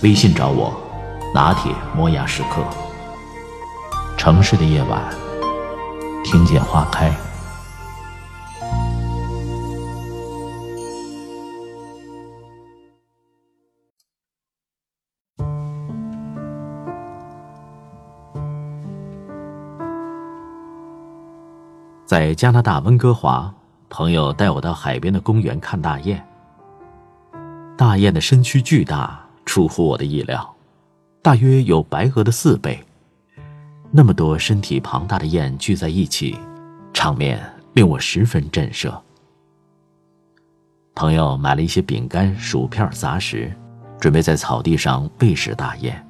微信找我，拿铁磨牙时刻。城市的夜晚，听见花开。在加拿大温哥华，朋友带我到海边的公园看大雁。大雁的身躯巨大，出乎我的意料，大约有白鹅的四倍。那么多身体庞大的雁聚在一起，场面令我十分震慑。朋友买了一些饼干、薯片、杂食，准备在草地上喂食大雁。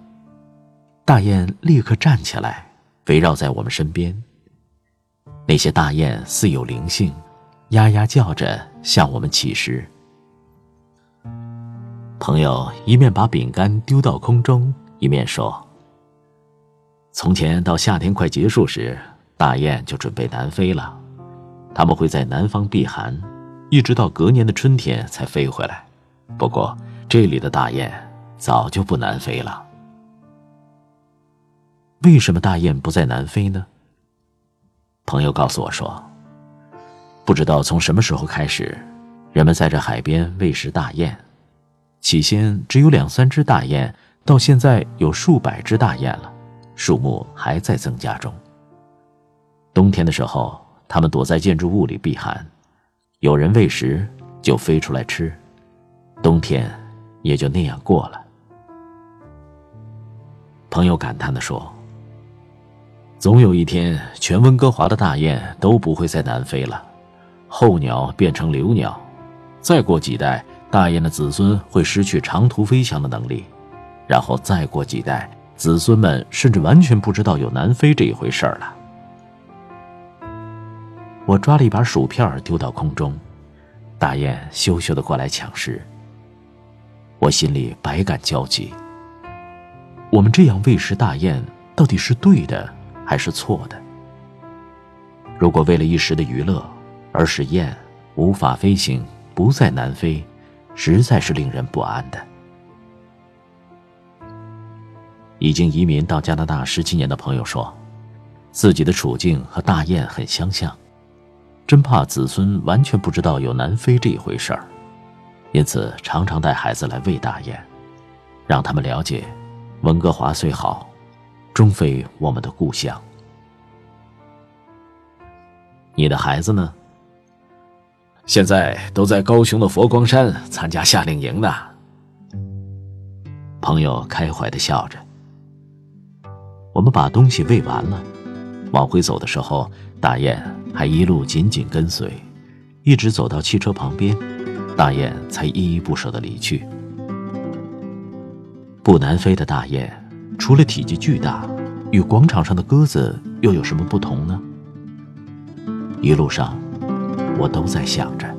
大雁立刻站起来，围绕在我们身边。那些大雁似有灵性，呀呀叫着向我们乞食。朋友一面把饼干丢到空中，一面说：“从前到夏天快结束时，大雁就准备南飞了。它们会在南方避寒，一直到隔年的春天才飞回来。不过这里的大雁早就不南飞了。为什么大雁不在南飞呢？”朋友告诉我说：“不知道从什么时候开始，人们在这海边喂食大雁。起先只有两三只大雁，到现在有数百只大雁了，数目还在增加中。冬天的时候，它们躲在建筑物里避寒，有人喂食就飞出来吃，冬天也就那样过了。”朋友感叹地说。总有一天，全温哥华的大雁都不会再南飞了，候鸟变成留鸟，再过几代，大雁的子孙会失去长途飞翔的能力，然后再过几代，子孙们甚至完全不知道有南飞这一回事儿了。我抓了一把薯片丢到空中，大雁羞羞的过来抢食。我心里百感交集。我们这样喂食大雁，到底是对的？还是错的。如果为了一时的娱乐而使雁无法飞行，不再南飞，实在是令人不安的。已经移民到加拿大十七年的朋友说，自己的处境和大雁很相像，真怕子孙完全不知道有南飞这一回事儿，因此常常带孩子来喂大雁，让他们了解，温哥华虽好。终非我们的故乡。你的孩子呢？现在都在高雄的佛光山参加夏令营呢。朋友开怀的笑着。我们把东西喂完了，往回走的时候，大雁还一路紧紧跟随，一直走到汽车旁边，大雁才依依不舍的离去。不南飞的大雁。除了体积巨大，与广场上的鸽子又有什么不同呢？一路上，我都在想着。